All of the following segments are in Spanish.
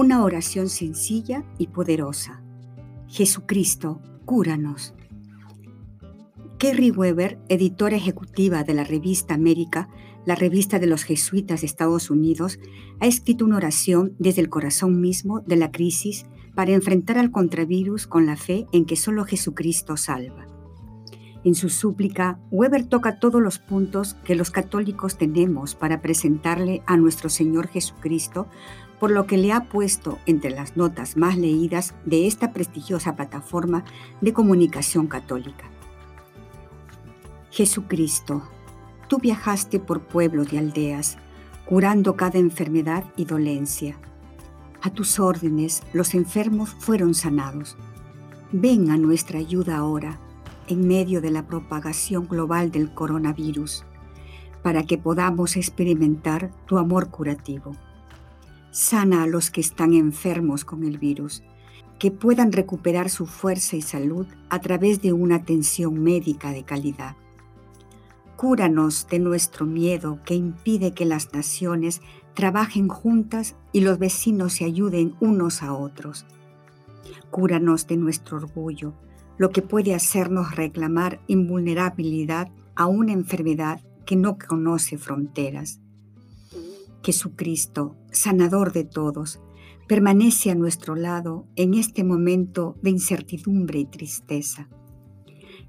Una oración sencilla y poderosa. Jesucristo, cúranos. Kerry Weber, editora ejecutiva de la revista América, la revista de los jesuitas de Estados Unidos, ha escrito una oración desde el corazón mismo de la crisis para enfrentar al contravirus con la fe en que solo Jesucristo salva. En su súplica, Weber toca todos los puntos que los católicos tenemos para presentarle a nuestro Señor Jesucristo por lo que le ha puesto entre las notas más leídas de esta prestigiosa plataforma de comunicación católica. Jesucristo, tú viajaste por pueblos y aldeas, curando cada enfermedad y dolencia. A tus órdenes los enfermos fueron sanados. Ven a nuestra ayuda ahora, en medio de la propagación global del coronavirus, para que podamos experimentar tu amor curativo. Sana a los que están enfermos con el virus, que puedan recuperar su fuerza y salud a través de una atención médica de calidad. Cúranos de nuestro miedo que impide que las naciones trabajen juntas y los vecinos se ayuden unos a otros. Cúranos de nuestro orgullo, lo que puede hacernos reclamar invulnerabilidad a una enfermedad que no conoce fronteras. Jesucristo, sanador de todos, permanece a nuestro lado en este momento de incertidumbre y tristeza.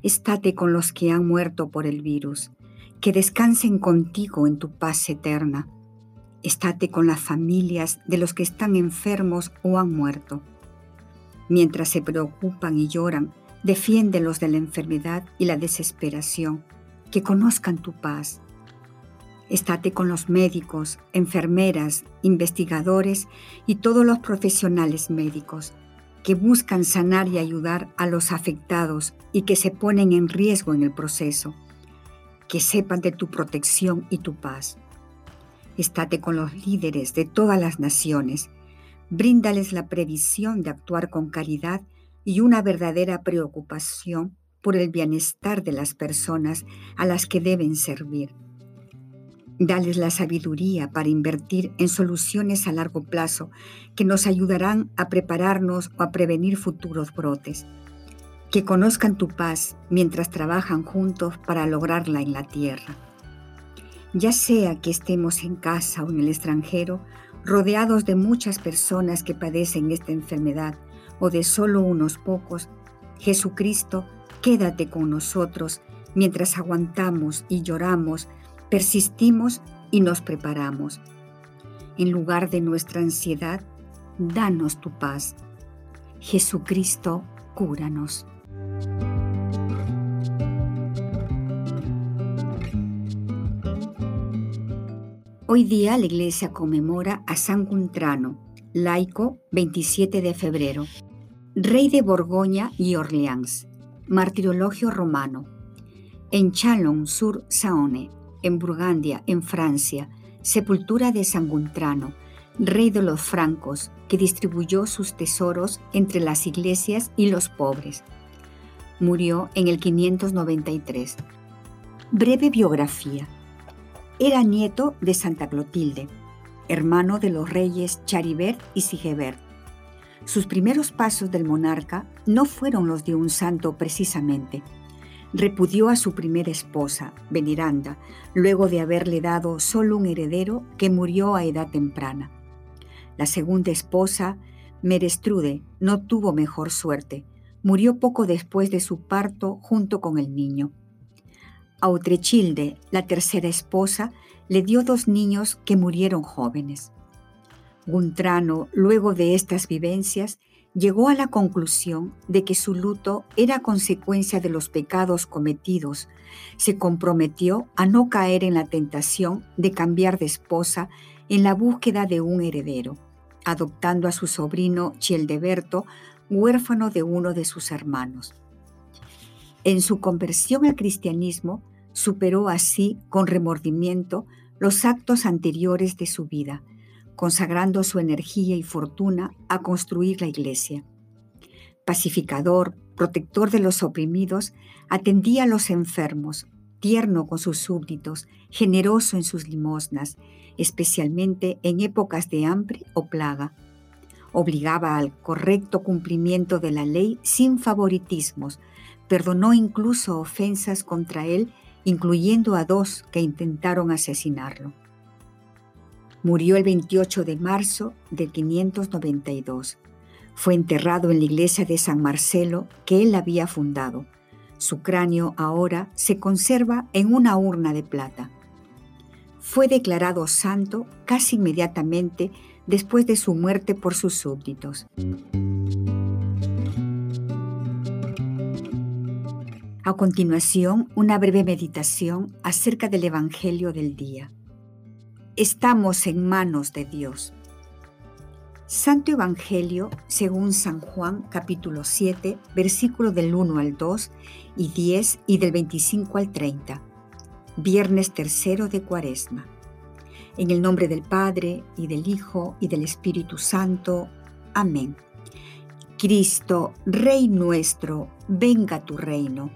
Estate con los que han muerto por el virus, que descansen contigo en tu paz eterna. Estate con las familias de los que están enfermos o han muerto. Mientras se preocupan y lloran, defiéndelos de la enfermedad y la desesperación, que conozcan tu paz Estate con los médicos, enfermeras, investigadores y todos los profesionales médicos que buscan sanar y ayudar a los afectados y que se ponen en riesgo en el proceso. Que sepan de tu protección y tu paz. Estate con los líderes de todas las naciones. Bríndales la previsión de actuar con caridad y una verdadera preocupación por el bienestar de las personas a las que deben servir Dales la sabiduría para invertir en soluciones a largo plazo que nos ayudarán a prepararnos o a prevenir futuros brotes. Que conozcan tu paz mientras trabajan juntos para lograrla en la tierra. Ya sea que estemos en casa o en el extranjero, rodeados de muchas personas que padecen esta enfermedad o de solo unos pocos, Jesucristo, quédate con nosotros mientras aguantamos y lloramos persistimos y nos preparamos. En lugar de nuestra ansiedad, danos tu paz. Jesucristo, cúranos. Hoy día la iglesia conmemora a San Guntrano, laico 27 de febrero, rey de Borgoña y Orleans, martirologio romano. En Chalon-sur-Saône, en Burgandia, en Francia, sepultura de San Guntrano, rey de los francos, que distribuyó sus tesoros entre las iglesias y los pobres. Murió en el 593. Breve biografía. Era nieto de Santa Clotilde, hermano de los reyes Charibert y Sigebert. Sus primeros pasos del monarca no fueron los de un santo precisamente, repudió a su primera esposa, Veneranda, luego de haberle dado solo un heredero que murió a edad temprana. La segunda esposa, Merestrude, no tuvo mejor suerte. Murió poco después de su parto junto con el niño. Autrechilde, la tercera esposa, le dio dos niños que murieron jóvenes. Guntrano, luego de estas vivencias, llegó a la conclusión de que su luto era consecuencia de los pecados cometidos. Se comprometió a no caer en la tentación de cambiar de esposa en la búsqueda de un heredero. adoptando a su sobrino Childeberto, huérfano de uno de sus hermanos. En su conversión al cristianismo, superó así con remordimiento los actos anteriores de su vida, consagrando su energía y fortuna a construir la iglesia. Pacificador, protector de los oprimidos, atendía a los enfermos, tierno con sus súbditos, generoso en sus limosnas, especialmente en épocas de hambre o plaga. Obligaba al correcto cumplimiento de la ley sin favoritismos, perdonó incluso ofensas contra él, incluyendo a dos que intentaron asesinarlo. Murió el 28 de marzo de 592. Fue enterrado en la iglesia de San Marcelo que él había fundado. Su cráneo ahora se conserva en una urna de plata. Fue declarado santo casi inmediatamente después de su muerte por sus súbditos. A continuación, una breve meditación acerca del Evangelio del día. Estamos en manos de Dios. Santo Evangelio según San Juan capítulo 7, versículo del 1 al 2 y 10 y del 25 al 30. Viernes tercero de Cuaresma. En el nombre del Padre y del Hijo y del Espíritu Santo. Amén. Cristo, Rey nuestro, venga tu reino.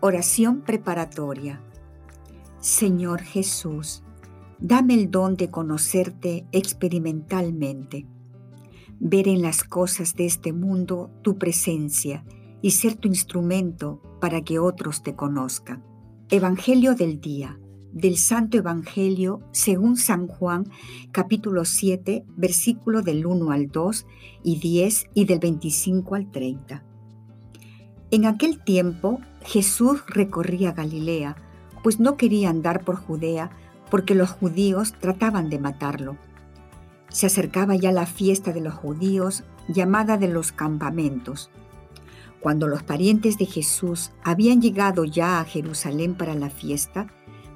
Oración preparatoria. Señor Jesús, Dame el don de conocerte experimentalmente, ver en las cosas de este mundo tu presencia y ser tu instrumento para que otros te conozcan. Evangelio del día del Santo Evangelio según San Juan capítulo 7 versículo del 1 al 2 y 10 y del 25 al 30. En aquel tiempo Jesús recorría Galilea, pues no quería andar por Judea, porque los judíos trataban de matarlo. Se acercaba ya la fiesta de los judíos llamada de los campamentos. Cuando los parientes de Jesús habían llegado ya a Jerusalén para la fiesta,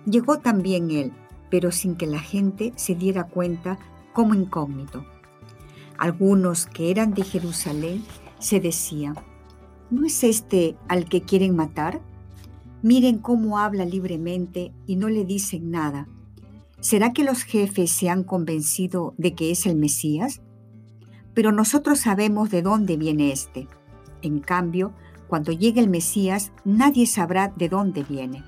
llegó también él, pero sin que la gente se diera cuenta como incógnito. Algunos que eran de Jerusalén se decían, ¿no es este al que quieren matar? Miren cómo habla libremente y no le dicen nada ¿Será que los jefes se han convencido de que es el Mesías? Pero nosotros sabemos de dónde viene este. En cambio, cuando llegue el Mesías, nadie sabrá de dónde viene.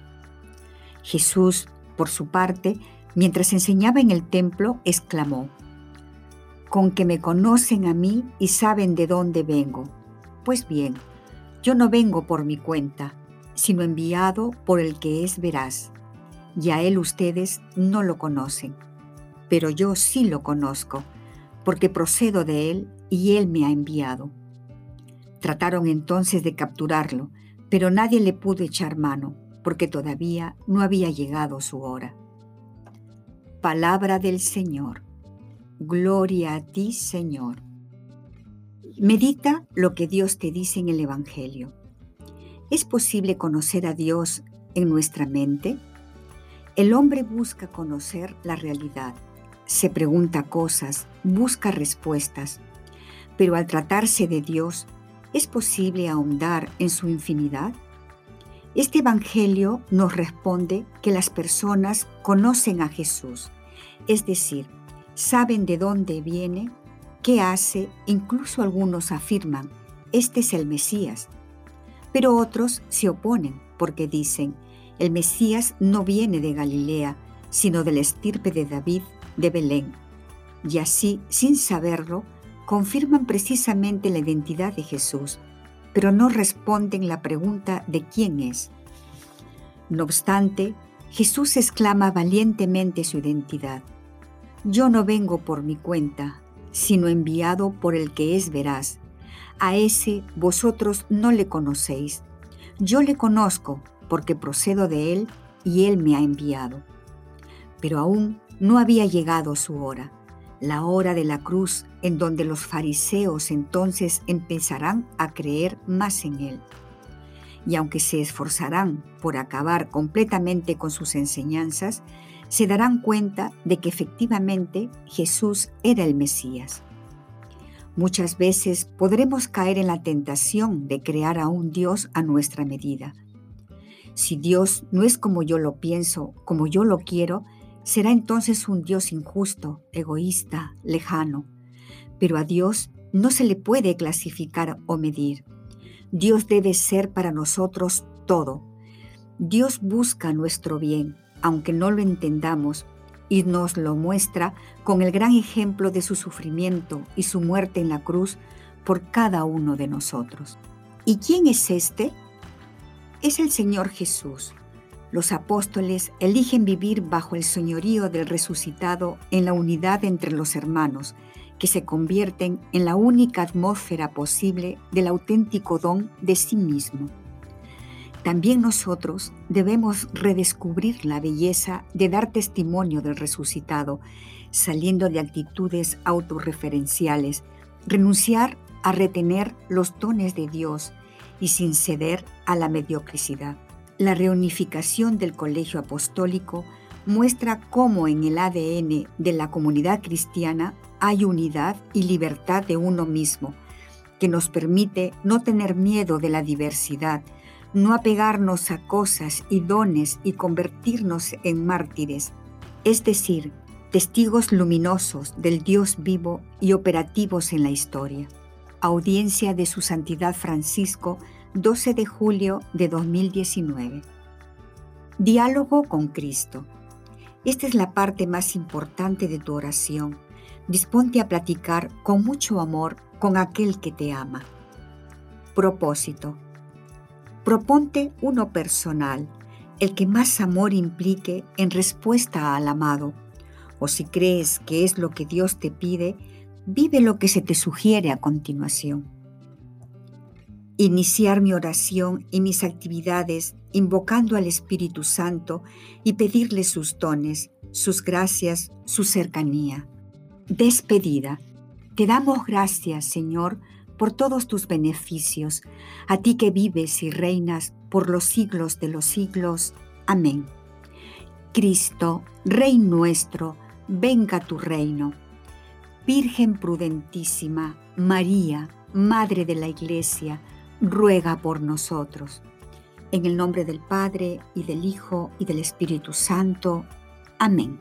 Jesús, por su parte, mientras enseñaba en el templo, exclamó, Con que me conocen a mí y saben de dónde vengo. Pues bien, yo no vengo por mi cuenta, sino enviado por el que es veraz y a él ustedes no lo conocen, pero yo sí lo conozco, porque procedo de él y él me ha enviado. Trataron entonces de capturarlo, pero nadie le pudo echar mano, porque todavía no había llegado su hora. Palabra del Señor. Gloria a ti, Señor. Medita lo que Dios te dice en el Evangelio. ¿Es posible conocer a Dios en nuestra mente? El hombre busca conocer la realidad, se pregunta cosas, busca respuestas, pero al tratarse de Dios, ¿es posible ahondar en su infinidad? Este Evangelio nos responde que las personas conocen a Jesús, es decir, saben de dónde viene, qué hace, incluso algunos afirman, este es el Mesías, pero otros se oponen porque dicen, el Mesías no viene de Galilea, sino del estirpe de David de Belén. Y así, sin saberlo, confirman precisamente la identidad de Jesús, pero no responden la pregunta de quién es. No obstante, Jesús exclama valientemente su identidad. Yo no vengo por mi cuenta, sino enviado por el que es veraz. A ese vosotros no le conocéis. Yo le conozco porque procedo de Él y Él me ha enviado. Pero aún no había llegado su hora, la hora de la cruz en donde los fariseos entonces empezarán a creer más en Él. Y aunque se esforzarán por acabar completamente con sus enseñanzas, se darán cuenta de que efectivamente Jesús era el Mesías. Muchas veces podremos caer en la tentación de crear a un Dios a nuestra medida. Si Dios no es como yo lo pienso, como yo lo quiero, será entonces un Dios injusto, egoísta, lejano. Pero a Dios no se le puede clasificar o medir. Dios debe ser para nosotros todo. Dios busca nuestro bien, aunque no lo entendamos, y nos lo muestra con el gran ejemplo de su sufrimiento y su muerte en la cruz por cada uno de nosotros. ¿Y quién es este? Es el Señor Jesús. Los apóstoles eligen vivir bajo el señorío del resucitado en la unidad entre los hermanos, que se convierten en la única atmósfera posible del auténtico don de sí mismo. También nosotros debemos redescubrir la belleza de dar testimonio del resucitado, saliendo de actitudes autorreferenciales, renunciar a retener los dones de Dios y sin ceder a la mediocridad. La reunificación del colegio apostólico muestra cómo en el ADN de la comunidad cristiana hay unidad y libertad de uno mismo, que nos permite no tener miedo de la diversidad, no apegarnos a cosas y dones y convertirnos en mártires, es decir, testigos luminosos del Dios vivo y operativos en la historia. Audiencia de Su Santidad Francisco, 12 de julio de 2019. Diálogo con Cristo. Esta es la parte más importante de tu oración. Disponte a platicar con mucho amor con aquel que te ama. Propósito Proponte uno personal, el que más amor implique en respuesta al amado. O si crees que es lo que Dios te pide, vive lo que se te sugiere a continuación. Iniciar mi oración y mis actividades invocando al Espíritu Santo y pedirle sus dones, sus gracias, su cercanía. Despedida. Te damos gracias, Señor, por todos tus beneficios, a ti que vives y reinas por los siglos de los siglos. Amén. Cristo, Rey nuestro, venga tu reino. Virgen prudentísima, María, Madre de la Iglesia, ruega por nosotros. En el nombre del Padre, y del Hijo, y del Espíritu Santo. Amén.